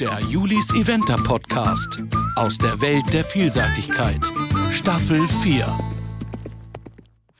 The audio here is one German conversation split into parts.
Der Julis Eventer Podcast aus der Welt der Vielseitigkeit. Staffel 4.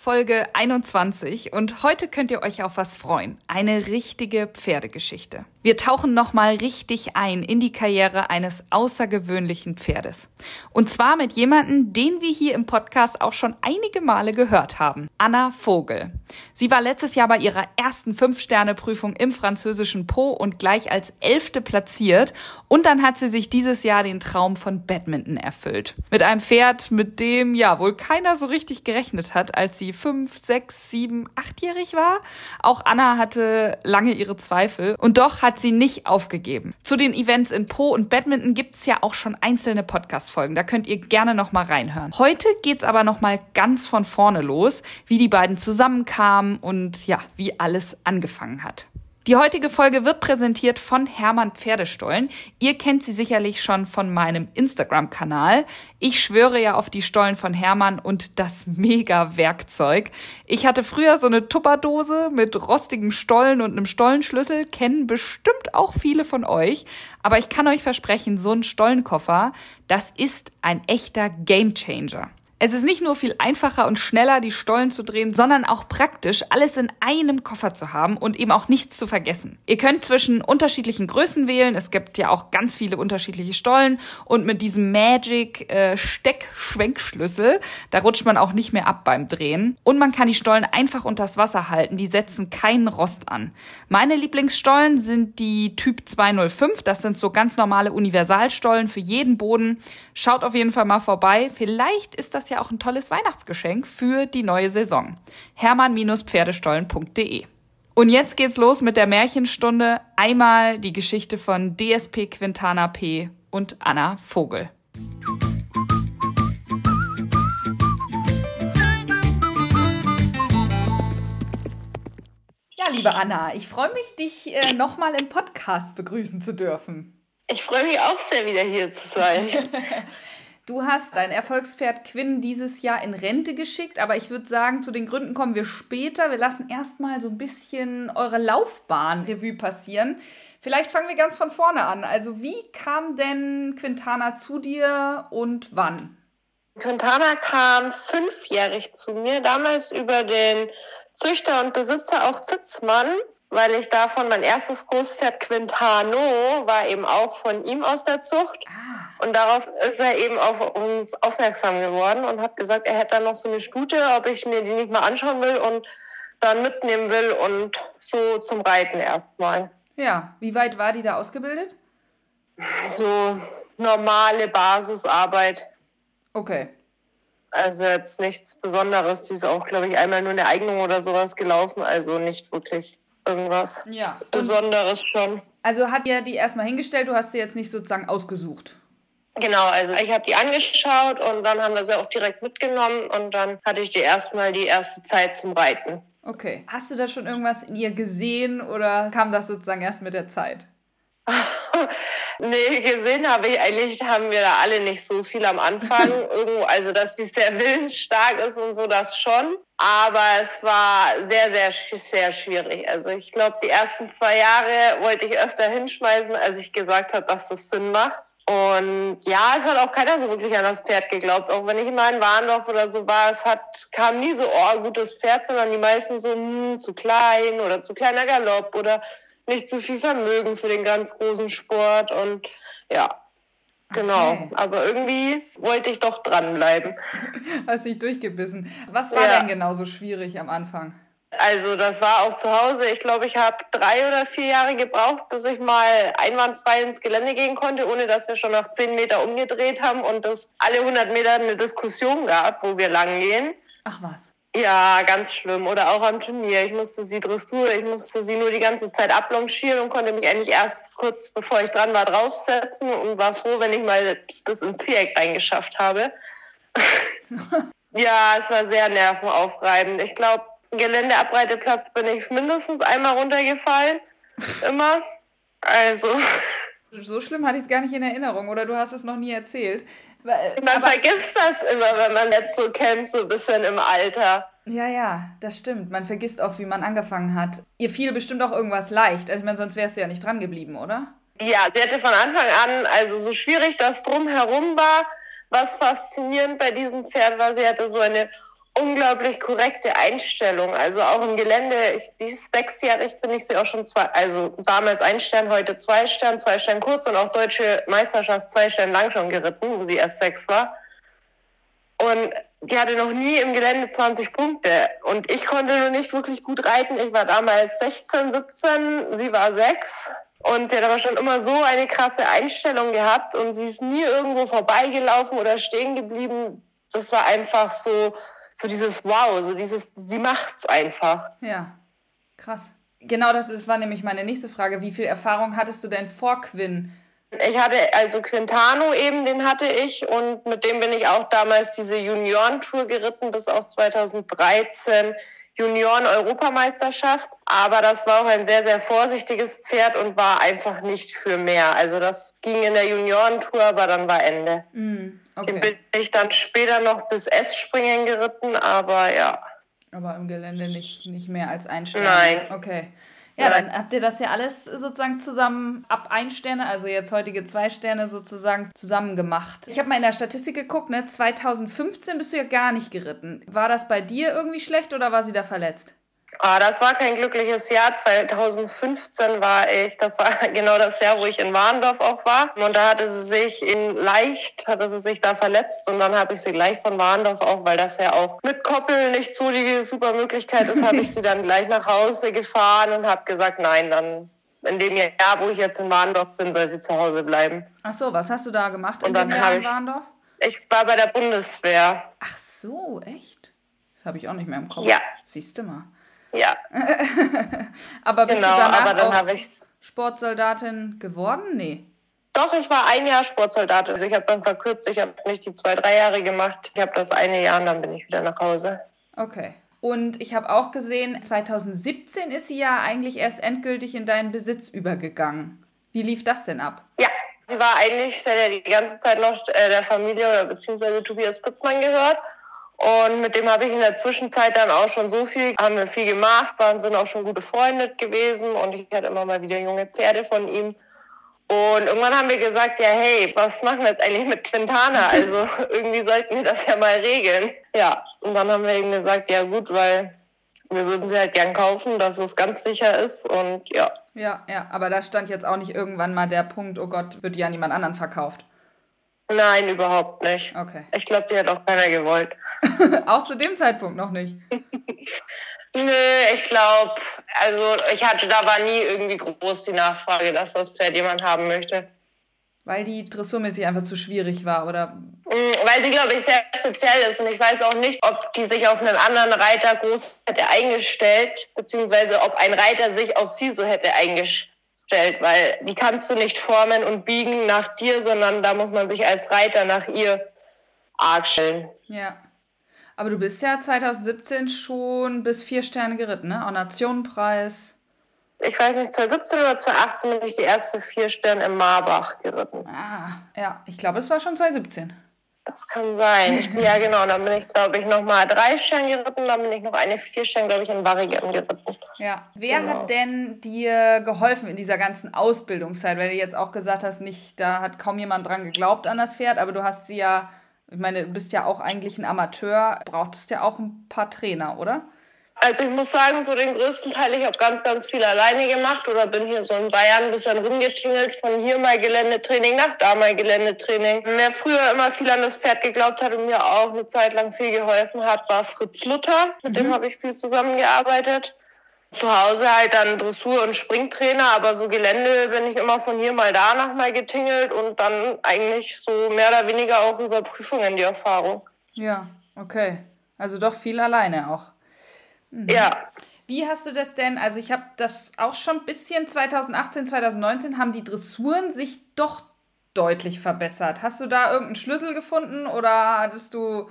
Folge 21 und heute könnt ihr euch auf was freuen. Eine richtige Pferdegeschichte. Wir tauchen nochmal richtig ein in die Karriere eines außergewöhnlichen Pferdes. Und zwar mit jemandem, den wir hier im Podcast auch schon einige Male gehört haben. Anna Vogel. Sie war letztes Jahr bei ihrer ersten Fünf-Sterne-Prüfung im französischen Po und gleich als Elfte platziert. Und dann hat sie sich dieses Jahr den Traum von Badminton erfüllt. Mit einem Pferd, mit dem ja wohl keiner so richtig gerechnet hat, als sie fünf, sechs, sieben, achtjährig war. Auch Anna hatte lange ihre Zweifel. Und doch hat sie nicht aufgegeben. Zu den Events in Po und Badminton gibt's ja auch schon einzelne Podcast-Folgen. Da könnt ihr gerne noch mal reinhören. Heute geht's aber noch mal ganz von vorne los, wie die beiden zusammenkamen und ja, wie alles angefangen hat. Die heutige Folge wird präsentiert von Hermann Pferdestollen. Ihr kennt sie sicherlich schon von meinem Instagram-Kanal. Ich schwöre ja auf die Stollen von Hermann und das Mega-Werkzeug. Ich hatte früher so eine Tupperdose mit rostigen Stollen und einem Stollenschlüssel, kennen bestimmt auch viele von euch. Aber ich kann euch versprechen, so ein Stollenkoffer, das ist ein echter Gamechanger. Es ist nicht nur viel einfacher und schneller, die Stollen zu drehen, sondern auch praktisch, alles in einem Koffer zu haben und eben auch nichts zu vergessen. Ihr könnt zwischen unterschiedlichen Größen wählen. Es gibt ja auch ganz viele unterschiedliche Stollen und mit diesem Magic äh, Steckschwenkschlüssel, da rutscht man auch nicht mehr ab beim Drehen. Und man kann die Stollen einfach unters Wasser halten. Die setzen keinen Rost an. Meine Lieblingsstollen sind die Typ 205. Das sind so ganz normale Universalstollen für jeden Boden. Schaut auf jeden Fall mal vorbei. Vielleicht ist das ja ja auch ein tolles Weihnachtsgeschenk für die neue Saison. Hermann-Pferdestollen.de und jetzt geht's los mit der Märchenstunde. Einmal die Geschichte von DSP Quintana P. und Anna Vogel. Ja, liebe Anna, ich freue mich, dich äh, nochmal im Podcast begrüßen zu dürfen. Ich freue mich auch sehr, wieder hier zu sein. Du hast dein Erfolgspferd Quinn dieses Jahr in Rente geschickt, aber ich würde sagen, zu den Gründen kommen wir später. Wir lassen erstmal so ein bisschen eure Laufbahn Revue passieren. Vielleicht fangen wir ganz von vorne an. Also, wie kam denn Quintana zu dir und wann? Quintana kam fünfjährig zu mir, damals über den Züchter und Besitzer auch Fitzmann weil ich davon mein erstes Großpferd Quintano war eben auch von ihm aus der Zucht. Ah. Und darauf ist er eben auf uns aufmerksam geworden und hat gesagt, er hätte da noch so eine Stute, ob ich mir die nicht mal anschauen will und dann mitnehmen will und so zum Reiten erstmal. Ja, wie weit war die da ausgebildet? So normale Basisarbeit. Okay. Also jetzt nichts Besonderes. Die ist auch, glaube ich, einmal nur eine Eignung oder sowas gelaufen. Also nicht wirklich irgendwas ja. Besonderes schon. Also hat ihr die erstmal hingestellt, du hast sie jetzt nicht sozusagen ausgesucht? Genau, also ich habe die angeschaut und dann haben wir sie auch direkt mitgenommen und dann hatte ich die erstmal die erste Zeit zum Reiten. Okay. Hast du da schon irgendwas in ihr gesehen oder kam das sozusagen erst mit der Zeit? nee, gesehen habe ich eigentlich, haben wir da alle nicht so viel am Anfang. Irgendwo, also, dass die sehr willensstark ist und so, das schon. Aber es war sehr, sehr, sehr schwierig. Also ich glaube, die ersten zwei Jahre wollte ich öfter hinschmeißen, als ich gesagt habe, dass das Sinn macht. Und ja, es hat auch keiner so wirklich an das Pferd geglaubt. Auch wenn ich immer in Warndorf oder so war, es hat, kam nie so, oh, gutes Pferd, sondern die meisten so, hm, zu klein oder zu kleiner Galopp oder nicht zu viel Vermögen für den ganz großen Sport. Und ja, Genau, okay. aber irgendwie wollte ich doch dranbleiben. Hast dich durchgebissen. Was war ja. denn genauso schwierig am Anfang? Also das war auch zu Hause. Ich glaube, ich habe drei oder vier Jahre gebraucht, bis ich mal einwandfrei ins Gelände gehen konnte, ohne dass wir schon nach zehn Meter umgedreht haben und es alle 100 Meter eine Diskussion gab, wo wir lang gehen. Ach was. Ja, ganz schlimm. Oder auch am Turnier. Ich musste sie Dressur, ich musste sie nur die ganze Zeit ablongieren und konnte mich eigentlich erst kurz bevor ich dran war draufsetzen und war froh, wenn ich mal bis ins Viereck reingeschafft habe. ja, es war sehr nervenaufreibend. Ich glaube, Geländeabreiteplatz bin ich mindestens einmal runtergefallen. Immer. Also. So schlimm hatte ich es gar nicht in Erinnerung, oder du hast es noch nie erzählt. Man vergisst das immer, wenn man jetzt so kennt, so ein bisschen im Alter. Ja, ja, das stimmt. Man vergisst oft, wie man angefangen hat. Ihr fiel bestimmt auch irgendwas leicht. Also, ich meine, sonst wärst du ja nicht dran geblieben, oder? Ja, sie hatte von Anfang an, also so schwierig das drumherum war, was faszinierend bei diesem Pferd war, sie hatte so eine unglaublich korrekte Einstellung. Also auch im Gelände, ich, die ist sechsjährig, bin ich sie auch schon zwei, also damals ein Stern, heute zwei Stern, zwei Stern kurz und auch deutsche Meisterschaft zwei Stern lang schon geritten, wo sie erst sechs war. Und die hatte noch nie im Gelände 20 Punkte. Und ich konnte nur nicht wirklich gut reiten. Ich war damals 16, 17, sie war sechs. Und sie hat aber schon immer so eine krasse Einstellung gehabt und sie ist nie irgendwo vorbeigelaufen oder stehen geblieben. Das war einfach so, so dieses Wow, so dieses, sie macht's einfach. Ja, krass. Genau das, das war nämlich meine nächste Frage. Wie viel Erfahrung hattest du denn vor Quinn? Ich hatte also Quintano eben, den hatte ich und mit dem bin ich auch damals diese Juniorentour geritten bis auch 2013 Junioren-Europameisterschaft. Aber das war auch ein sehr, sehr vorsichtiges Pferd und war einfach nicht für mehr. Also das ging in der Juniorentour, aber dann war Ende. Mm, okay. Den bin ich dann später noch bis S-Springen geritten, aber ja. Aber im Gelände nicht, nicht mehr als ein Stern? Nein. Okay. Ja, dann habt ihr das ja alles sozusagen zusammen ab ein Sterne, also jetzt heutige zwei Sterne sozusagen zusammen gemacht. Ich habe mal in der Statistik geguckt, ne? 2015 bist du ja gar nicht geritten. War das bei dir irgendwie schlecht oder war sie da verletzt? Ah, das war kein glückliches Jahr. 2015 war ich, das war genau das Jahr, wo ich in Warndorf auch war. Und da hatte sie sich in leicht, hatte sie sich da verletzt und dann habe ich sie gleich von Warndorf auch, weil das ja auch mit Koppel nicht so die super Möglichkeit ist, habe ich sie dann gleich nach Hause gefahren und habe gesagt, nein, dann in dem Jahr, wo ich jetzt in Warndorf bin, soll sie zu Hause bleiben. Ach so, was hast du da gemacht in und dem Jahr in Warndorf? Ich war bei der Bundeswehr. Ach so, echt? Das habe ich auch nicht mehr im Kopf. Ja. Siehst du mal. Ja. aber bist genau, du danach dann auch ich Sportsoldatin geworden? Nee. Doch, ich war ein Jahr Sportsoldatin. Also ich habe dann verkürzt, ich habe nicht die zwei, drei Jahre gemacht. Ich habe das eine Jahr und dann bin ich wieder nach Hause. Okay. Und ich habe auch gesehen, 2017 ist sie ja eigentlich erst endgültig in deinen Besitz übergegangen. Wie lief das denn ab? Ja, sie war eigentlich, sie hat ja die ganze Zeit noch äh, der Familie oder beziehungsweise Tobias Putzmann gehört. Und mit dem habe ich in der Zwischenzeit dann auch schon so viel, haben wir viel gemacht, waren, sind auch schon gute Freunde gewesen und ich hatte immer mal wieder junge Pferde von ihm. Und irgendwann haben wir gesagt, ja, hey, was machen wir jetzt eigentlich mit Quintana? Also irgendwie sollten wir das ja mal regeln. Ja, und dann haben wir eben gesagt, ja gut, weil wir würden sie halt gern kaufen, dass es ganz sicher ist und ja. Ja, ja, aber da stand jetzt auch nicht irgendwann mal der Punkt, oh Gott, wird die an jemand anderen verkauft. Nein, überhaupt nicht. Okay. Ich glaube, die hat auch keiner gewollt. auch zu dem Zeitpunkt noch nicht. Nö, ich glaube, also ich hatte da war nie irgendwie groß die Nachfrage, dass das Pferd jemand haben möchte. Weil die dressurmäßig einfach zu schwierig war, oder? Mm, weil sie, glaube ich, sehr speziell ist und ich weiß auch nicht, ob die sich auf einen anderen Reiter groß hätte eingestellt, beziehungsweise ob ein Reiter sich auf sie so hätte eingestellt stellt, weil die kannst du nicht formen und biegen nach dir, sondern da muss man sich als Reiter nach ihr arg stellen. Ja. Aber du bist ja 2017 schon bis vier Sterne geritten, ne? Auch Nationenpreis. Ich weiß nicht, 2017 oder 2018 bin ich die erste vier Sterne im Marbach geritten. Ah, ja, ich glaube, es war schon 2017. Das kann sein. ja, genau. Dann bin ich, glaube ich, nochmal drei Sterne geritten. Dann bin ich noch eine vier Sterne, glaube ich, in Varianten geritten. Ja. Wer genau. hat denn dir geholfen in dieser ganzen Ausbildungszeit? Weil du jetzt auch gesagt hast, nicht, da hat kaum jemand dran geglaubt an das Pferd, aber du hast sie ja, ich meine, du bist ja auch eigentlich ein Amateur, brauchtest ja auch ein paar Trainer, oder? Also ich muss sagen, so den größten Teil, ich habe ganz, ganz viel alleine gemacht oder bin hier so in Bayern ein bisschen rumgetingelt, von hier mal Geländetraining nach da mal Geländetraining. Wer früher immer viel an das Pferd geglaubt hat und mir auch eine Zeit lang viel geholfen hat, war Fritz Luther. Mit mhm. dem habe ich viel zusammengearbeitet. Zu Hause halt dann Dressur- und Springtrainer, aber so Gelände bin ich immer von hier mal da nach mal getingelt und dann eigentlich so mehr oder weniger auch über Prüfungen die Erfahrung. Ja, okay. Also doch viel alleine auch. Mhm. Ja. Wie hast du das denn? Also ich habe das auch schon ein bisschen 2018, 2019 haben die Dressuren sich doch deutlich verbessert. Hast du da irgendeinen Schlüssel gefunden oder hattest du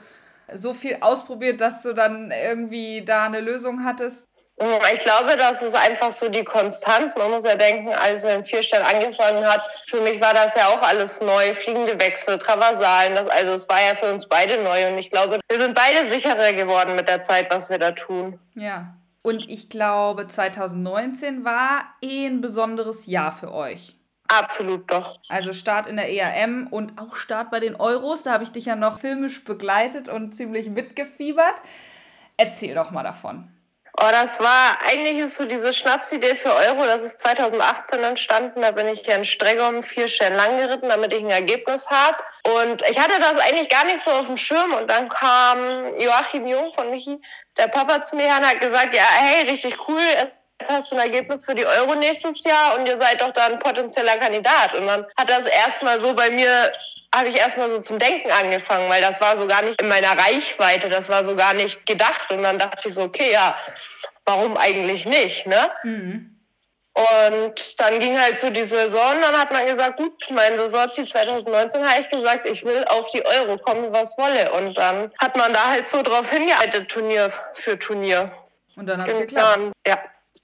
so viel ausprobiert, dass du dann irgendwie da eine Lösung hattest? Ich glaube, das ist einfach so die Konstanz. Man muss ja denken, als wir in vier Stellen angefangen hat, für mich war das ja auch alles neu. Fliegende Wechsel, Traversalen, das, also es war ja für uns beide neu. Und ich glaube, wir sind beide sicherer geworden mit der Zeit, was wir da tun. Ja. Und ich glaube, 2019 war eh ein besonderes Jahr für euch. Absolut doch. Also Start in der ERM und auch Start bei den Euros. Da habe ich dich ja noch filmisch begleitet und ziemlich mitgefiebert. Erzähl doch mal davon. Oh, das war, eigentlich ist so diese Schnapsidee für Euro, das ist 2018 entstanden. Da bin ich hier in Stregom vier Stellen lang geritten, damit ich ein Ergebnis habe. Und ich hatte das eigentlich gar nicht so auf dem Schirm. Und dann kam Joachim Jung von Michi, der Papa zu mir und hat gesagt, ja, hey, richtig cool, jetzt hast du ein Ergebnis für die Euro nächstes Jahr und ihr seid doch da ein potenzieller Kandidat. Und dann hat das erstmal so bei mir, habe ich erstmal so zum Denken angefangen, weil das war so gar nicht in meiner Reichweite, das war so gar nicht gedacht. Und dann dachte ich so, okay, ja, warum eigentlich nicht, ne? Mhm. Und dann ging halt so die Saison, dann hat man gesagt, gut, mein Saisonziel 2019 habe ich gesagt, ich will auf die Euro kommen, was wolle. Und dann hat man da halt so drauf hingearbeitet, Turnier für Turnier. Und dann hat es geklappt. Ja,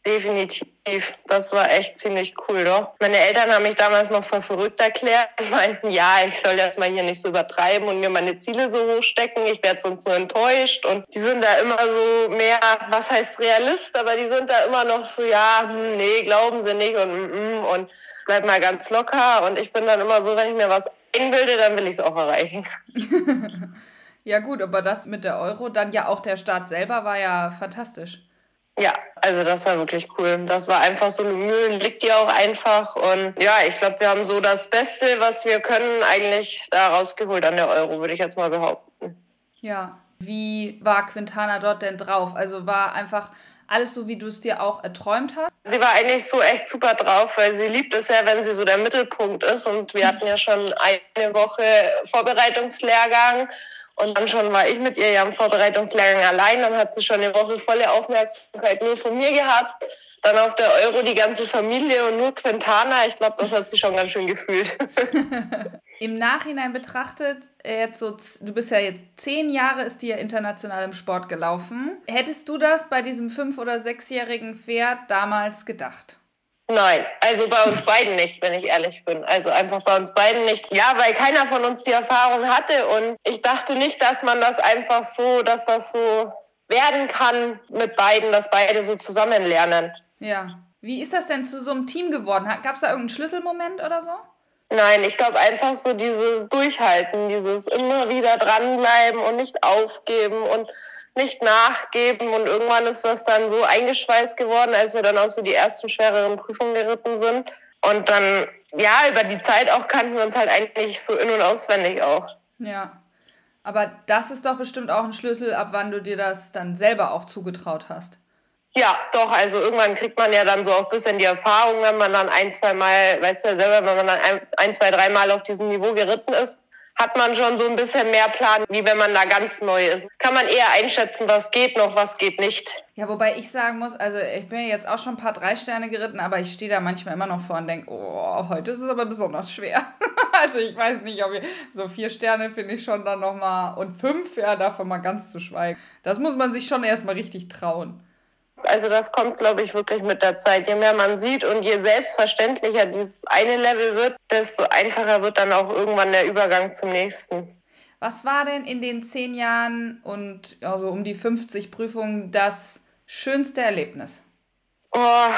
Definitiv. Das war echt ziemlich cool, doch. Meine Eltern haben mich damals noch für verrückt erklärt meinten, ja, ich soll erst mal hier nicht so übertreiben und mir meine Ziele so hochstecken. Ich werde sonst nur enttäuscht. Und die sind da immer so mehr, was heißt Realist, aber die sind da immer noch so, ja, hm, nee, glauben sie nicht und, mm, mm, und bleib mal ganz locker. Und ich bin dann immer so, wenn ich mir was einbilde, dann will ich es auch erreichen. ja, gut, aber das mit der Euro, dann ja auch der Start selber war ja fantastisch. Ja, also das war wirklich cool. Das war einfach so eine Mühe, liegt dir auch einfach. Und ja, ich glaube, wir haben so das Beste, was wir können, eigentlich da rausgeholt an der Euro, würde ich jetzt mal behaupten. Ja, wie war Quintana dort denn drauf? Also war einfach alles so, wie du es dir auch erträumt hast? Sie war eigentlich so echt super drauf, weil sie liebt es ja, wenn sie so der Mittelpunkt ist. Und wir hatten ja schon eine Woche Vorbereitungslehrgang. Und dann schon war ich mit ihr ja im Vorbereitungslehrgang allein. Dann hat sie schon eine Woche volle Aufmerksamkeit nur von mir gehabt. Dann auf der Euro die ganze Familie und nur Quintana. Ich glaube, das hat sie schon ganz schön gefühlt. Im Nachhinein betrachtet, jetzt so, du bist ja jetzt zehn Jahre, ist dir international im Sport gelaufen. Hättest du das bei diesem fünf- oder sechsjährigen Pferd damals gedacht? Nein, also bei uns beiden nicht, wenn ich ehrlich bin. Also einfach bei uns beiden nicht. Ja, weil keiner von uns die Erfahrung hatte und ich dachte nicht, dass man das einfach so, dass das so werden kann mit beiden, dass beide so zusammen lernen. Ja. Wie ist das denn zu so einem Team geworden? Gab es da irgendeinen Schlüsselmoment oder so? Nein, ich glaube einfach so dieses Durchhalten, dieses immer wieder dranbleiben und nicht aufgeben und nicht nachgeben und irgendwann ist das dann so eingeschweißt geworden, als wir dann auch so die ersten schwereren Prüfungen geritten sind. Und dann, ja, über die Zeit auch kannten wir uns halt eigentlich so in- und auswendig auch. Ja. Aber das ist doch bestimmt auch ein Schlüssel, ab wann du dir das dann selber auch zugetraut hast. Ja, doch, also irgendwann kriegt man ja dann so auch ein bisschen die Erfahrung, wenn man dann ein, zwei Mal, weißt du ja selber, wenn man dann ein, ein zwei, drei Mal auf diesem Niveau geritten ist, hat man schon so ein bisschen mehr Plan, wie wenn man da ganz neu ist. Kann man eher einschätzen, was geht noch, was geht nicht. Ja, wobei ich sagen muss, also ich bin jetzt auch schon ein paar drei Sterne geritten, aber ich stehe da manchmal immer noch vor und denke, oh, heute ist es aber besonders schwer. also ich weiß nicht, ob ich, so vier Sterne finde ich schon dann nochmal und fünf, ja, davon mal ganz zu schweigen. Das muss man sich schon erstmal richtig trauen. Also das kommt, glaube ich, wirklich mit der Zeit. Je mehr man sieht und je selbstverständlicher dieses eine Level wird, desto einfacher wird dann auch irgendwann der Übergang zum nächsten. Was war denn in den zehn Jahren und also um die 50 Prüfungen das schönste Erlebnis? Oh,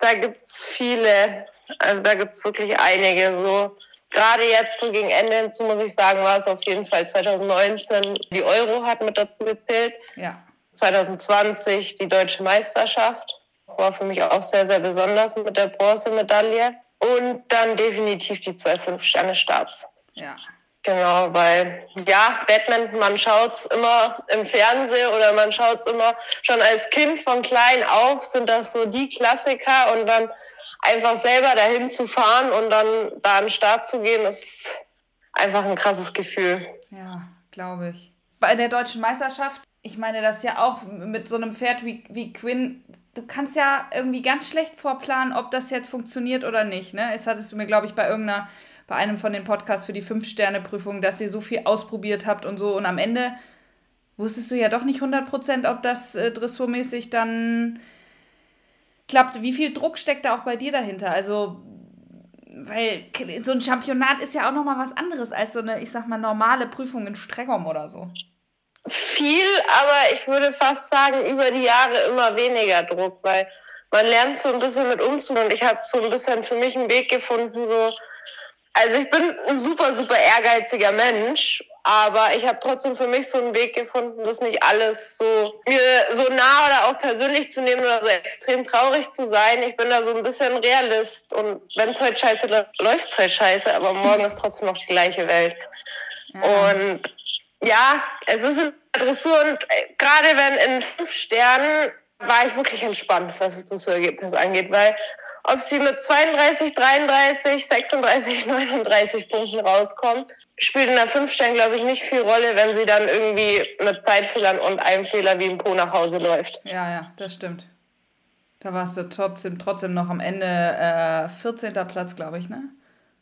da gibt es viele. Also da gibt es wirklich einige. So gerade jetzt so gegen Ende hinzu, muss ich sagen, war es auf jeden Fall 2019. Die Euro hat mit dazu gezählt. Ja. 2020 die deutsche Meisterschaft. War für mich auch sehr, sehr besonders mit der Bronzemedaille. Und dann definitiv die zwei Fünf-Sterne-Starts. Ja. Genau, weil ja, Badminton, man schaut es immer im Fernsehen oder man schaut es immer schon als Kind von klein auf, sind das so die Klassiker und dann einfach selber dahin zu fahren und dann da an den Start zu gehen, ist einfach ein krasses Gefühl. Ja, glaube ich. Bei der deutschen Meisterschaft ich meine, das ja auch mit so einem Pferd wie, wie Quinn, du kannst ja irgendwie ganz schlecht vorplanen, ob das jetzt funktioniert oder nicht. Ne? Es hattest du mir, glaube ich, bei irgendeiner, bei einem von den Podcasts für die Fünf-Sterne-Prüfung, dass ihr so viel ausprobiert habt und so. Und am Ende wusstest du ja doch nicht 100%, ob das äh, dressurmäßig dann klappt. Wie viel Druck steckt da auch bei dir dahinter? Also, weil so ein Championat ist ja auch nochmal was anderes als so eine, ich sag mal, normale Prüfung in Stregom oder so viel, aber ich würde fast sagen, über die Jahre immer weniger Druck, weil man lernt so ein bisschen mit umzugehen und ich habe so ein bisschen für mich einen Weg gefunden, so, also ich bin ein super, super ehrgeiziger Mensch aber ich habe trotzdem für mich so einen Weg gefunden, das nicht alles so mir so nah oder auch persönlich zu nehmen oder so extrem traurig zu sein. Ich bin da so ein bisschen Realist und wenn es heute scheiße läuft, läuft es halt scheiße, aber morgen ist trotzdem noch die gleiche Welt. Und ja, es ist eine Dressur und äh, gerade wenn in fünf Sternen war ich wirklich entspannt, was das Dressurergebnis angeht, weil ob sie mit 32, 33, 36, 39 Punkten rauskommt, spielt in der 5 Stern, glaube ich, nicht viel Rolle, wenn sie dann irgendwie mit Zeitfehlern und einem Fehler wie ein Po nach Hause läuft. Ja, ja, das stimmt. Da warst du trotzdem, trotzdem noch am Ende äh, 14. Platz, glaube ich, ne?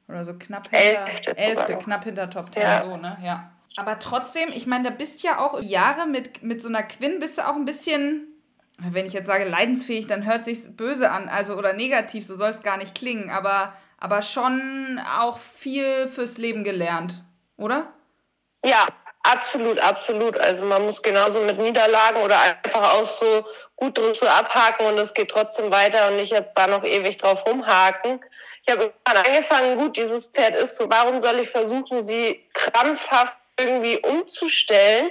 Oder so knapp hinter. Elfte, Elfte knapp hinter Top 10, ja. so, ne? Ja. Aber trotzdem, ich meine, da bist ja auch Jahre mit, mit so einer Quinn, bist du auch ein bisschen wenn ich jetzt sage leidensfähig, dann hört sich böse an, also oder negativ, so soll es gar nicht klingen, aber, aber schon auch viel fürs Leben gelernt, oder? Ja, absolut, absolut. Also man muss genauso mit Niederlagen oder einfach auch so gut so abhaken und es geht trotzdem weiter und nicht jetzt da noch ewig drauf rumhaken. Ich habe angefangen, gut, dieses Pferd ist so, warum soll ich versuchen, sie krampfhaft irgendwie umzustellen?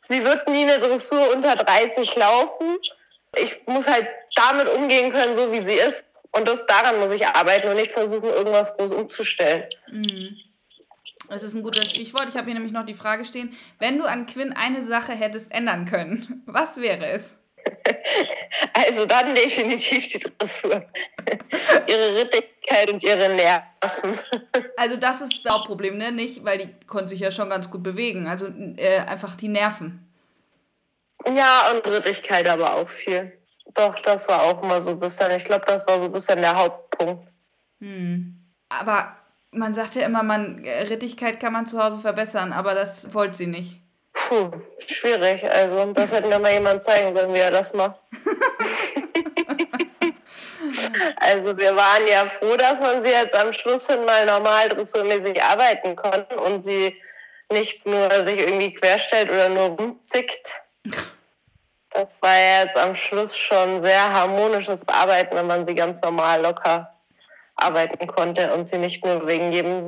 Sie wird nie eine Dressur unter 30 laufen ich muss halt damit umgehen können, so wie sie ist. Und das daran muss ich arbeiten und nicht versuchen, irgendwas groß umzustellen. Mhm. Das ist ein gutes Stichwort. Ich habe hier nämlich noch die Frage stehen, wenn du an Quinn eine Sache hättest ändern können, was wäre es? Also dann definitiv die Dressur. ihre Rittigkeit und ihre Nerven. Also das ist das Hauptproblem, ne? Nicht, weil die konnte sich ja schon ganz gut bewegen. Also äh, einfach die Nerven. Ja, und Rittigkeit aber auch viel. Doch, das war auch immer so ein bisschen, ich glaube, das war so ein bisschen der Hauptpunkt. Hm. Aber man sagt ja immer, man, Rittigkeit kann man zu Hause verbessern, aber das wollte sie nicht. Puh, schwierig. Also, das hätte mir mal jemand zeigen können, wie er das macht. also, wir waren ja froh, dass man sie jetzt am Schluss hin mal normal dressurmäßig arbeiten konnte und sie nicht nur sich irgendwie querstellt oder nur rumzickt. Das war ja jetzt am Schluss schon sehr harmonisches Arbeiten, wenn man sie ganz normal locker arbeiten konnte und sie nicht nur wegen jedem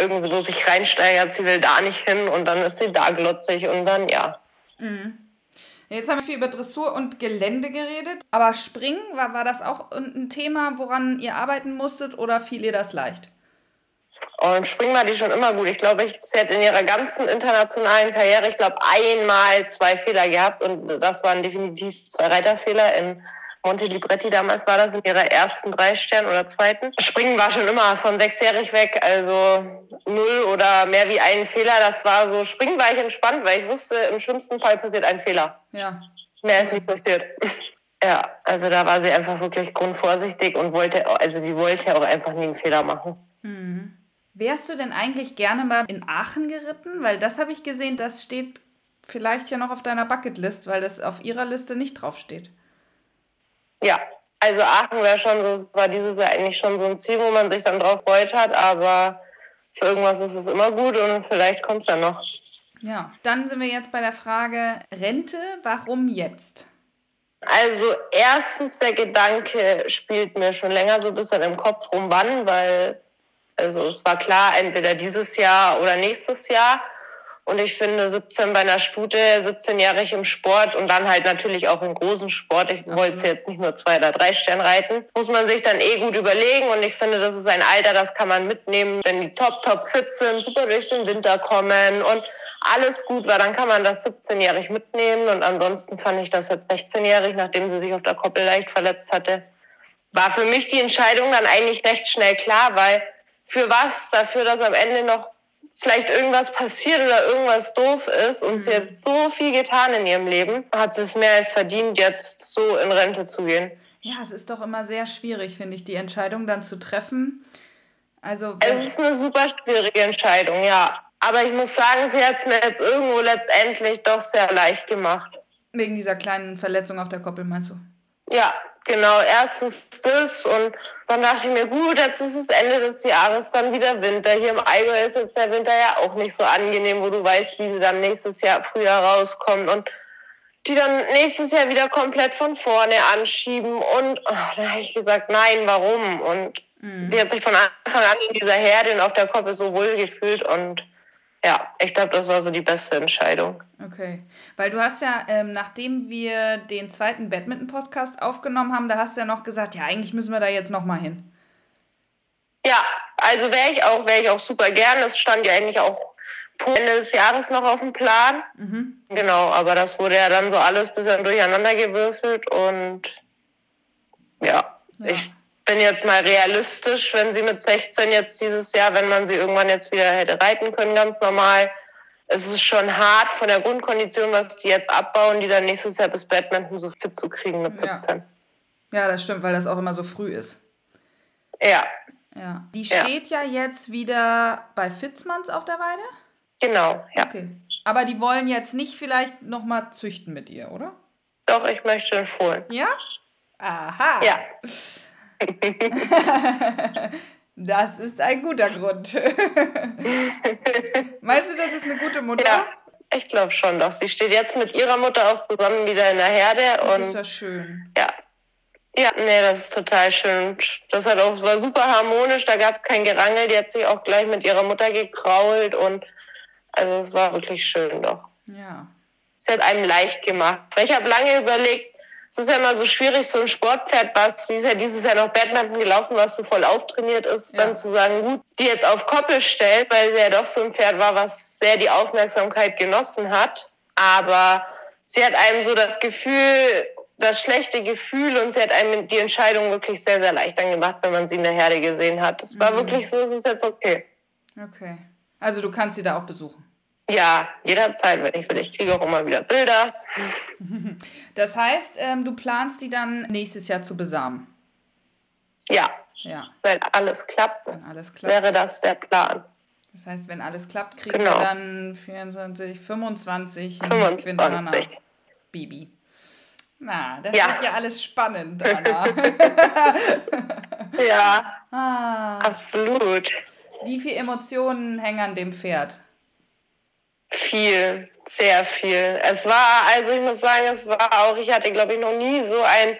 irgendwo sich reinsteigert, sie will da nicht hin und dann ist sie da glotzig und dann ja. Mhm. Jetzt haben wir viel über Dressur und Gelände geredet, aber Springen, war, war das auch ein Thema, woran ihr arbeiten musstet oder fiel ihr das leicht? Und Springen war die schon immer gut. Ich glaube, sie hat in ihrer ganzen internationalen Karriere, ich glaube, einmal zwei Fehler gehabt und das waren definitiv zwei Reiterfehler. In Monte Libretti damals war das in ihrer ersten drei Stern oder zweiten. Springen war schon immer von sechsjährig weg, also null oder mehr wie ein Fehler. Das war so, Springen war ich entspannt, weil ich wusste, im schlimmsten Fall passiert ein Fehler. Ja. Mehr ist nicht passiert. Ja, also da war sie einfach wirklich grundvorsichtig und wollte, also sie wollte auch einfach nie einen Fehler machen. Mhm. Wärst du denn eigentlich gerne mal in Aachen geritten? Weil das habe ich gesehen, das steht vielleicht ja noch auf deiner Bucketlist, weil das auf ihrer Liste nicht draufsteht. Ja, also Aachen wäre schon so, war dieses Jahr eigentlich schon so ein Ziel, wo man sich dann drauf freut hat, aber für irgendwas ist es immer gut und vielleicht kommt es ja noch. Ja, dann sind wir jetzt bei der Frage Rente, warum jetzt? Also erstens der Gedanke spielt mir schon länger so ein bisschen im Kopf rum, wann, weil also es war klar, entweder dieses Jahr oder nächstes Jahr. Und ich finde 17 bei einer Stute, 17-jährig im Sport und dann halt natürlich auch im großen Sport. Ich wollte jetzt nicht nur zwei oder drei Stern reiten. Muss man sich dann eh gut überlegen. Und ich finde, das ist ein Alter, das kann man mitnehmen. Wenn die top, top fit sind, super durch den Winter kommen und alles gut war, dann kann man das 17-jährig mitnehmen. Und ansonsten fand ich das jetzt 16-jährig, nachdem sie sich auf der Koppel leicht verletzt hatte, war für mich die Entscheidung dann eigentlich recht schnell klar, weil für was? Dafür, dass am Ende noch vielleicht irgendwas passiert oder irgendwas doof ist und mhm. sie jetzt so viel getan in ihrem Leben, hat sie es mehr als verdient, jetzt so in Rente zu gehen. Ja, es ist doch immer sehr schwierig, finde ich, die Entscheidung dann zu treffen. Also es ist eine super schwierige Entscheidung, ja. Aber ich muss sagen, sie hat es mir jetzt irgendwo letztendlich doch sehr leicht gemacht. Wegen dieser kleinen Verletzung auf der Koppel, meinst du? Ja, Genau, erstens das und dann dachte ich mir, gut, jetzt ist es Ende des Jahres, dann wieder Winter. Hier im Allgäu ist jetzt der Winter ja auch nicht so angenehm, wo du weißt, wie sie dann nächstes Jahr früher rauskommt. Und die dann nächstes Jahr wieder komplett von vorne anschieben. Und oh, da habe ich gesagt, nein, warum? Und mhm. die hat sich von Anfang an in dieser Herde und auf der Koppel so wohl gefühlt und ja, ich glaube, das war so die beste Entscheidung. Okay, weil du hast ja, ähm, nachdem wir den zweiten Badminton-Podcast aufgenommen haben, da hast du ja noch gesagt, ja, eigentlich müssen wir da jetzt nochmal hin. Ja, also wäre ich auch, wäre ich auch super gern. Es stand ja eigentlich auch Ende des Jahres noch auf dem Plan. Mhm. Genau, aber das wurde ja dann so alles ein bisschen durcheinander gewürfelt und ja, ja, ich bin jetzt mal realistisch, wenn sie mit 16 jetzt dieses Jahr, wenn man sie irgendwann jetzt wieder hätte reiten können, ganz normal. Es ist schon hart von der Grundkondition, was die jetzt abbauen, die dann nächstes Jahr bis Badminton so fit zu kriegen mit 17. Ja, ja das stimmt, weil das auch immer so früh ist. Ja. Ja. Die steht ja, ja jetzt wieder bei Fitzmanns auf der Weide? Genau, ja. Okay. Aber die wollen jetzt nicht vielleicht nochmal züchten mit ihr, oder? Doch, ich möchte den Fohlen. Ja? Aha. Ja. das ist ein guter Grund. Meinst du, das ist eine gute Mutter? Ja, ich glaube schon doch. Sie steht jetzt mit ihrer Mutter auch zusammen wieder in der Herde. Das und ist ja schön. Ja. Ja, nee, das ist total schön. Das hat auch, war super harmonisch, da gab es kein Gerangel, die hat sich auch gleich mit ihrer Mutter gekrault und also es war wirklich schön doch. Ja. Es hat einem leicht gemacht. Ich habe lange überlegt, es ist ja immer so schwierig, so ein Sportpferd, was sie ist ja dieses Jahr noch Badminton gelaufen, was so voll auftrainiert ist, ja. dann zu sagen, gut, die jetzt auf Koppel stellt, weil sie ja doch so ein Pferd war, was sehr die Aufmerksamkeit genossen hat. Aber sie hat einem so das Gefühl, das schlechte Gefühl und sie hat einem die Entscheidung wirklich sehr, sehr leicht dann gemacht, wenn man sie in der Herde gesehen hat. Es war mhm. wirklich so, es ist jetzt okay. Okay. Also du kannst sie da auch besuchen. Ja, jederzeit, wenn ich will. Ich kriege auch immer wieder Bilder. Das heißt, ähm, du planst die dann nächstes Jahr zu besamen? Ja. Ja. Wenn alles klappt, wenn alles klappt, wäre das der Plan. Das heißt, wenn alles klappt, kriegen genau. wir dann 24, 25, 25. Quintana Baby. Na, das ja. wird ja alles spannend, Anna. ja, ah. absolut. Wie viele Emotionen hängen an dem Pferd? Viel, sehr viel. Es war, also ich muss sagen, es war auch, ich hatte, glaube ich, noch nie so ein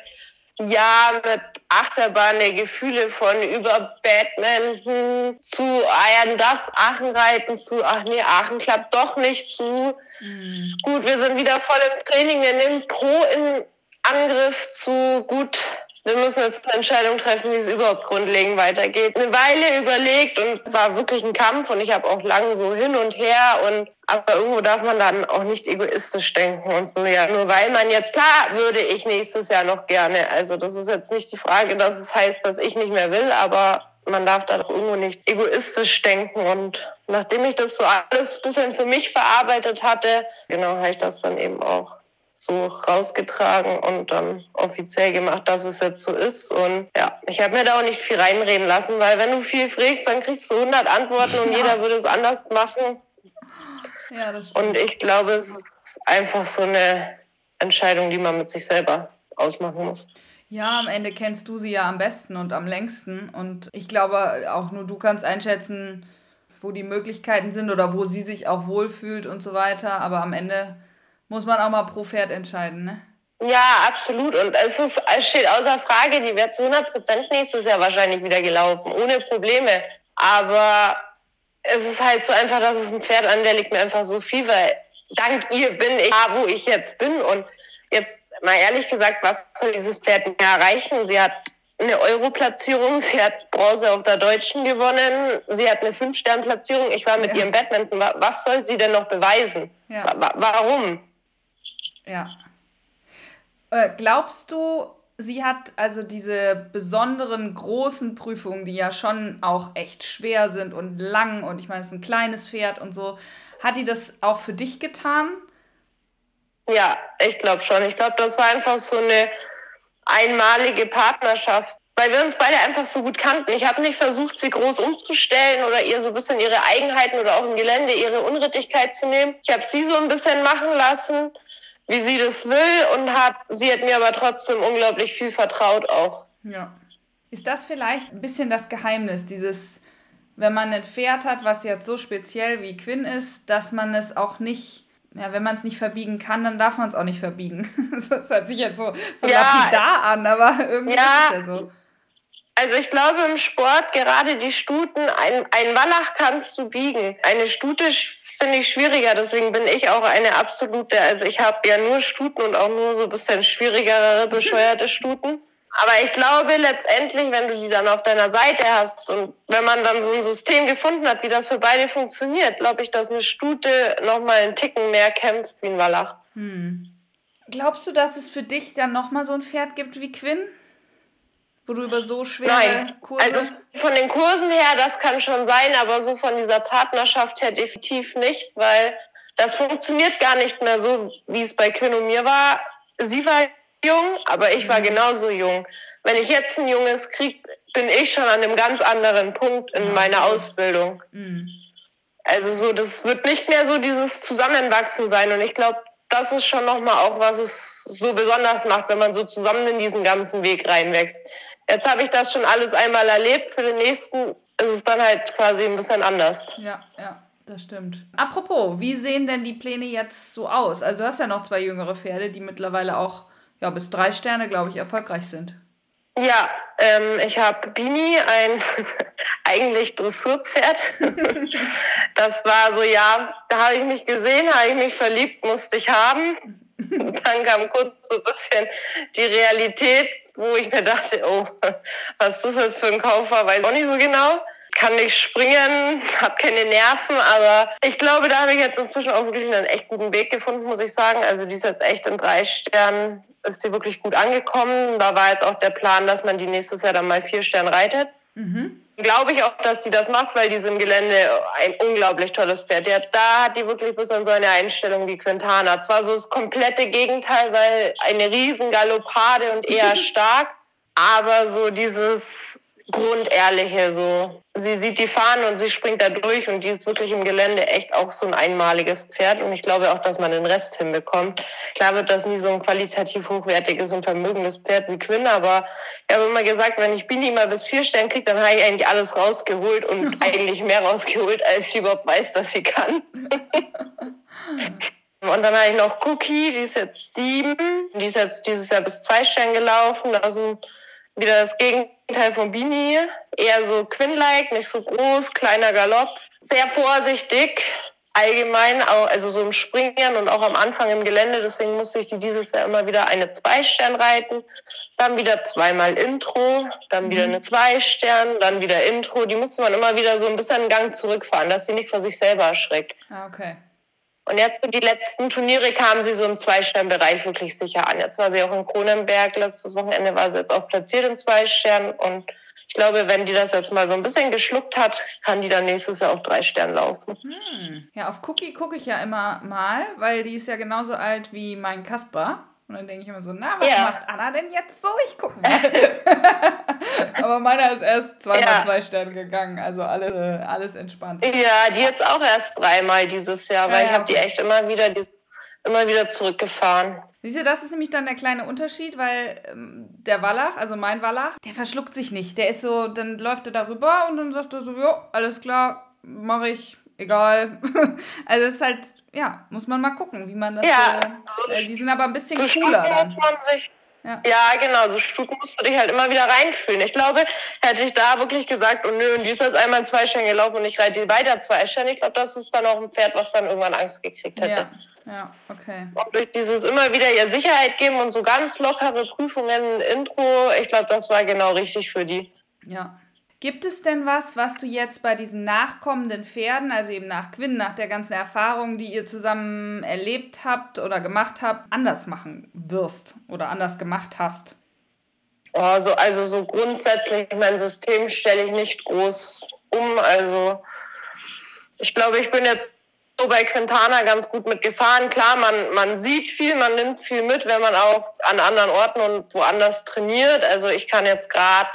Jahr mit Achterbahn der Gefühle von über Badminton zu, ah ja, das Aachenreiten zu, ach nee, Aachen klappt doch nicht zu. Mhm. Gut, wir sind wieder voll im Training, wir nehmen Pro in Angriff zu, gut, wir müssen jetzt eine Entscheidung treffen, wie es überhaupt grundlegend weitergeht. Eine Weile überlegt und es war wirklich ein Kampf und ich habe auch lange so hin und her und aber irgendwo darf man dann auch nicht egoistisch denken und so ja. Nur weil man jetzt klar würde ich nächstes Jahr noch gerne. Also das ist jetzt nicht die Frage, dass es heißt, dass ich nicht mehr will, aber man darf da doch irgendwo nicht egoistisch denken. Und nachdem ich das so alles ein bisschen für mich verarbeitet hatte, genau, habe ich das dann eben auch so rausgetragen und dann offiziell gemacht, dass es jetzt so ist. Und ja, ich habe mir da auch nicht viel reinreden lassen, weil wenn du viel fragst, dann kriegst du 100 Antworten und ja. jeder würde es anders machen. Ja, das. Und ich glaube, es ist einfach so eine Entscheidung, die man mit sich selber ausmachen muss. Ja, am Ende kennst du sie ja am besten und am längsten. Und ich glaube, auch nur du kannst einschätzen, wo die Möglichkeiten sind oder wo sie sich auch wohlfühlt und so weiter. Aber am Ende muss man auch mal pro Pferd entscheiden, ne? Ja, absolut. Und es, ist, es steht außer Frage, die wäre zu 100 Prozent nächstes Jahr wahrscheinlich wieder gelaufen, ohne Probleme. Aber es ist halt so einfach, dass es ein Pferd an, der liegt mir einfach so viel, weil dank ihr bin ich da, wo ich jetzt bin. Und jetzt mal ehrlich gesagt, was soll dieses Pferd mehr erreichen? Sie hat eine Euro-Platzierung, sie hat Bronze auf der Deutschen gewonnen, sie hat eine Fünf-Stern-Platzierung. Ich war mit ja. ihr im Badminton. Was soll sie denn noch beweisen? Ja. Warum? Ja. Äh, glaubst du, sie hat also diese besonderen großen Prüfungen, die ja schon auch echt schwer sind und lang und ich meine, es ist ein kleines Pferd und so, hat die das auch für dich getan? Ja, ich glaube schon. Ich glaube, das war einfach so eine einmalige Partnerschaft, weil wir uns beide einfach so gut kannten. Ich habe nicht versucht, sie groß umzustellen oder ihr so ein bisschen ihre Eigenheiten oder auch im Gelände ihre Unrittigkeit zu nehmen. Ich habe sie so ein bisschen machen lassen wie sie das will und hat, sie hat mir aber trotzdem unglaublich viel vertraut auch. Ja. Ist das vielleicht ein bisschen das Geheimnis, dieses, wenn man ein Pferd hat, was jetzt so speziell wie Quinn ist, dass man es auch nicht ja, wenn man es nicht verbiegen kann, dann darf man es auch nicht verbiegen. das hört sich jetzt so, so ja, lapidar an, aber irgendwie ja, ist es ja so. Also ich glaube im Sport, gerade die Stuten, ein, ein Wallach kannst du biegen. Eine Stute finde ich schwieriger, deswegen bin ich auch eine absolute, also ich habe ja nur Stuten und auch nur so ein bisschen schwierigere, bescheuerte Stuten. Aber ich glaube letztendlich, wenn du die dann auf deiner Seite hast und wenn man dann so ein System gefunden hat, wie das für beide funktioniert, glaube ich, dass eine Stute nochmal einen Ticken mehr kämpft wie ein Wallach. Hm. Glaubst du, dass es für dich dann nochmal so ein Pferd gibt wie Quinn? Wo du über so schwere Nein. Kurse... Also von den Kursen her, das kann schon sein, aber so von dieser Partnerschaft her definitiv nicht, weil das funktioniert gar nicht mehr so, wie es bei Quinn und mir war. Sie war jung, aber ich war mhm. genauso jung. Wenn ich jetzt ein Junges kriege, bin ich schon an einem ganz anderen Punkt in meiner Ausbildung. Mhm. Also so, das wird nicht mehr so dieses Zusammenwachsen sein. Und ich glaube, das ist schon nochmal auch, was es so besonders macht, wenn man so zusammen in diesen ganzen Weg reinwächst. Jetzt habe ich das schon alles einmal erlebt. Für den nächsten ist es dann halt quasi ein bisschen anders. Ja, ja. Das stimmt. Apropos, wie sehen denn die Pläne jetzt so aus? Also du hast ja noch zwei jüngere Pferde, die mittlerweile auch ja, bis drei Sterne, glaube ich, erfolgreich sind. Ja, ähm, ich habe Bini, ein eigentlich Dressurpferd. das war so, ja, da habe ich mich gesehen, habe ich mich verliebt, musste ich haben. Dann kam kurz so ein bisschen die Realität, wo ich mir dachte, oh, was das jetzt für ein Kauf war, weiß ich auch nicht so genau kann nicht springen, habe keine Nerven, aber ich glaube, da habe ich jetzt inzwischen auch wirklich einen echt guten Weg gefunden, muss ich sagen. Also die ist jetzt echt in drei Sternen, ist die wirklich gut angekommen. Da war jetzt auch der Plan, dass man die nächstes Jahr dann mal vier Stern reitet. Mhm. Glaube ich auch, dass sie das macht, weil die ist im Gelände ein unglaublich tolles Pferd. Die da hat die wirklich bis an so eine Einstellung wie Quintana. Zwar so das komplette Gegenteil, weil eine riesen Galoppade und eher stark, aber so dieses Grundehrliche, so. Sie sieht die Fahnen und sie springt da durch und die ist wirklich im Gelände echt auch so ein einmaliges Pferd und ich glaube auch, dass man den Rest hinbekommt. Klar wird das nie so ein qualitativ hochwertiges und vermögendes Pferd wie Quinn, aber ich habe immer gesagt, wenn ich Bini mal bis vier Sterne kriege, dann habe ich eigentlich alles rausgeholt und eigentlich mehr rausgeholt, als die überhaupt weiß, dass sie kann. Und dann habe ich noch Cookie, die ist jetzt sieben. Die ist jetzt dieses Jahr bis zwei Sterne gelaufen. Sind wieder das Gegenteil von Bini. Eher so Quinn-like, nicht so groß, kleiner Galopp. Sehr vorsichtig, allgemein, auch, also so im Springen und auch am Anfang im Gelände. Deswegen musste ich die dieses Jahr immer wieder eine Zwei-Stern reiten. Dann wieder zweimal Intro, dann wieder mhm. eine Zwei-Stern, dann wieder Intro. Die musste man immer wieder so ein bisschen einen Gang zurückfahren, dass sie nicht vor sich selber erschreckt. Ah, okay. Und jetzt die letzten Turniere kamen sie so im Zweisternbereich wirklich sicher an. Jetzt war sie auch in Kronenberg. Letztes Wochenende war sie jetzt auch platziert in zwei Sternen. Und ich glaube, wenn die das jetzt mal so ein bisschen geschluckt hat, kann die dann nächstes Jahr auch drei Sterne laufen. Hm. Ja, auf Cookie gucke ich ja immer mal, weil die ist ja genauso alt wie mein Kasper. Und dann denke ich immer so, na, was ja. macht Anna denn jetzt so? Ich gucke mal. Aber meiner ist erst zweimal ja. zwei Sterne gegangen, also alles, alles entspannt. Ja, die jetzt auch erst dreimal dieses Jahr, ja, weil ich habe die echt immer wieder, die, immer wieder zurückgefahren. Siehst du, das ist nämlich dann der kleine Unterschied, weil ähm, der Wallach, also mein Wallach, der verschluckt sich nicht. Der ist so, dann läuft er darüber und dann sagt er so, jo, alles klar, mache ich, egal. also es ist halt ja, muss man mal gucken, wie man das ja, so. Äh, die sind aber ein bisschen so cooler dann. Ja. ja, genau, so Stuten musst du dich halt immer wieder reinfühlen. Ich glaube, hätte ich da wirklich gesagt, oh nö, und die ist jetzt einmal zwei Sterne gelaufen und ich reite die weiter zwei Sterne, ich glaube, das ist dann auch ein Pferd, was dann irgendwann Angst gekriegt hätte. Ja, ja okay. Und durch dieses immer wieder ihr Sicherheit geben und so ganz lockere Prüfungen, Intro, ich glaube, das war genau richtig für die. Ja. Gibt es denn was, was du jetzt bei diesen nachkommenden Pferden, also eben nach Quinn, nach der ganzen Erfahrung, die ihr zusammen erlebt habt oder gemacht habt, anders machen wirst oder anders gemacht hast? Also, also so grundsätzlich mein System stelle ich nicht groß um. Also ich glaube, ich bin jetzt so bei Quintana ganz gut mitgefahren. Klar, man, man sieht viel, man nimmt viel mit, wenn man auch an anderen Orten und woanders trainiert. Also ich kann jetzt gerade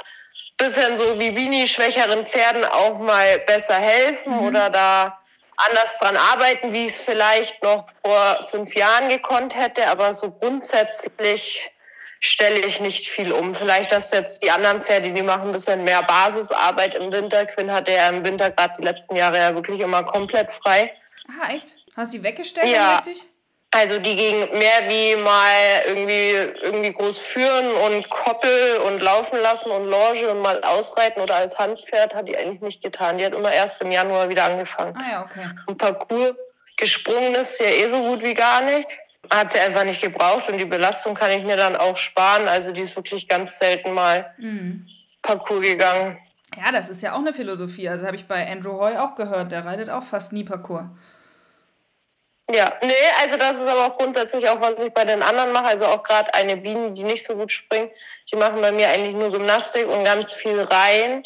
bisschen so wie Vini schwächeren Pferden auch mal besser helfen mhm. oder da anders dran arbeiten, wie ich es vielleicht noch vor fünf Jahren gekonnt hätte. Aber so grundsätzlich stelle ich nicht viel um. Vielleicht, dass jetzt die anderen Pferde, die machen ein bisschen mehr Basisarbeit im Winter. Quinn hatte ja im Winter gerade die letzten Jahre ja wirklich immer komplett frei. Ah, echt? Hast du die weggestellt? Ja. Richtig? Also die ging mehr wie mal irgendwie, irgendwie groß führen und Koppel und laufen lassen und Longe und mal ausreiten oder als Handpferd hat die eigentlich nicht getan. Die hat immer erst im Januar wieder angefangen. Ah ja, okay. Und Parcours gesprungen ist ja eh so gut wie gar nicht. Hat sie einfach nicht gebraucht und die Belastung kann ich mir dann auch sparen. Also die ist wirklich ganz selten mal Mhm. Parcours gegangen. Ja, das ist ja auch eine Philosophie. Also habe ich bei Andrew Hoy auch gehört. Der reitet auch fast nie Parcours. Ja, nee, also das ist aber auch grundsätzlich auch, was ich bei den anderen mache. Also auch gerade eine Biene, die nicht so gut springt, die machen bei mir eigentlich nur Gymnastik und ganz viel rein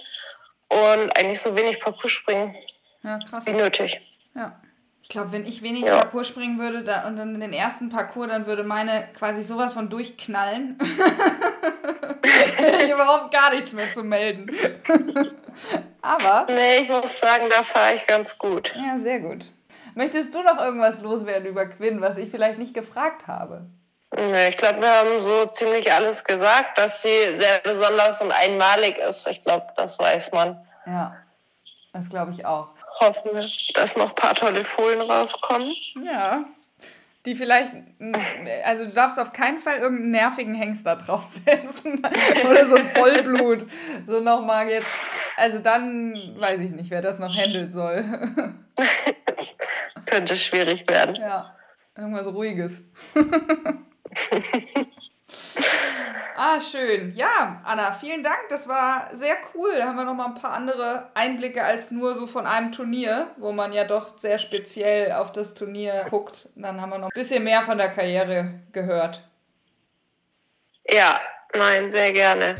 und eigentlich so wenig Parcours springen Ja, krass. wie nötig. Ja. Ich glaube, wenn ich wenig Ja. Parcours springen würde da, und dann in den ersten Parcours, dann würde meine quasi sowas von durchknallen. Hätte ich überhaupt gar nichts mehr zu melden. Aber, Nee, ich muss sagen, da fahre ich ganz gut. ja, sehr gut. Möchtest du noch irgendwas loswerden über Quinn, was ich vielleicht nicht gefragt habe? Ich glaube, wir haben so ziemlich alles gesagt, dass sie sehr besonders und einmalig ist. Ich glaube, das weiß man. Ja, das glaube ich auch. Hoffen wir, dass noch ein paar tolle Fohlen rauskommen. Ja. Die vielleicht, also du darfst auf keinen Fall irgendeinen nervigen Hengst da draufsetzen. Oder so ein Vollblut. So nochmal jetzt. Also dann weiß ich nicht, wer das noch handeln soll. Könnte schwierig werden. Ja, irgendwas Ruhiges. ah, schön. Ja, Anna, vielen Dank. Das war sehr cool. Da haben wir noch mal ein paar andere Einblicke als nur so von einem Turnier, wo man ja doch sehr speziell auf das Turnier guckt. Dann haben wir noch ein bisschen mehr von der Karriere gehört. Ja, nein, sehr gerne.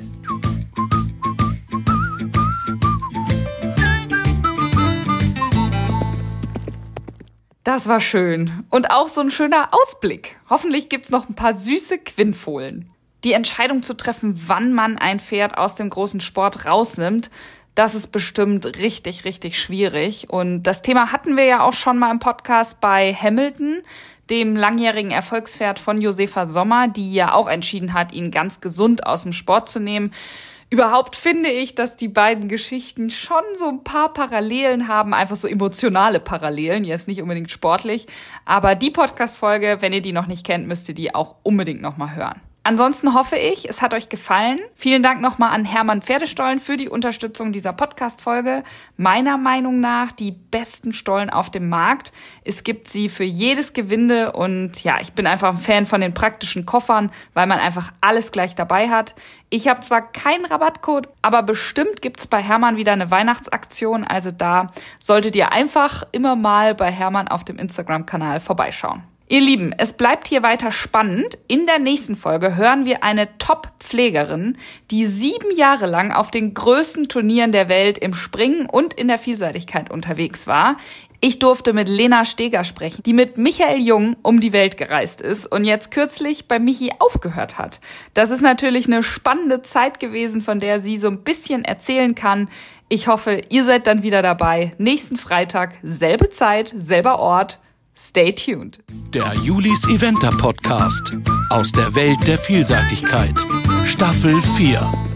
Das war schön. Und auch so ein schöner Ausblick. Hoffentlich gibt's noch ein paar süße Quinnfohlen. Die Entscheidung zu treffen, wann man ein Pferd aus dem großen Sport rausnimmt, das ist bestimmt richtig, richtig schwierig. Und das Thema hatten wir ja auch schon mal im Podcast bei Hamilton, dem langjährigen Erfolgspferd von Josefa Sommer, die ja auch entschieden hat, ihn ganz gesund aus dem Sport zu nehmen. Überhaupt finde ich, dass die beiden Geschichten schon so ein paar Parallelen haben, einfach so emotionale Parallelen, jetzt nicht unbedingt sportlich. Aber die Podcast-Folge, wenn ihr die noch nicht kennt, müsst ihr die auch unbedingt nochmal hören. Ansonsten hoffe ich, es hat euch gefallen. Vielen Dank nochmal an Hermann Pferdestollen für die Unterstützung dieser Podcast-Folge. Meiner Meinung nach die besten Stollen auf dem Markt. Es gibt sie für jedes Gewinde und ja, ich bin einfach ein Fan von den praktischen Koffern, weil man einfach alles gleich dabei hat. Ich habe zwar keinen Rabattcode, aber bestimmt gibt's bei Hermann wieder eine Weihnachtsaktion. Also da solltet ihr einfach immer mal bei Hermann auf dem Instagram-Kanal vorbeischauen. Ihr Lieben, es bleibt hier weiter spannend. In der nächsten Folge hören wir eine Top-Pflegerin, die sieben Jahre lang auf den größten Turnieren der Welt im Springen und in der Vielseitigkeit unterwegs war. Ich durfte mit Lena Steger sprechen, die mit Michael Jung um die Welt gereist ist und jetzt kürzlich bei Michi aufgehört hat. Das ist natürlich eine spannende Zeit gewesen, von der sie so ein bisschen erzählen kann. Ich hoffe, ihr seid dann wieder dabei. Nächsten Freitag, selbe Zeit, selber Ort. Stay tuned. Der Julis Eventer Podcast aus der Welt der Vielseitigkeit. Staffel 4.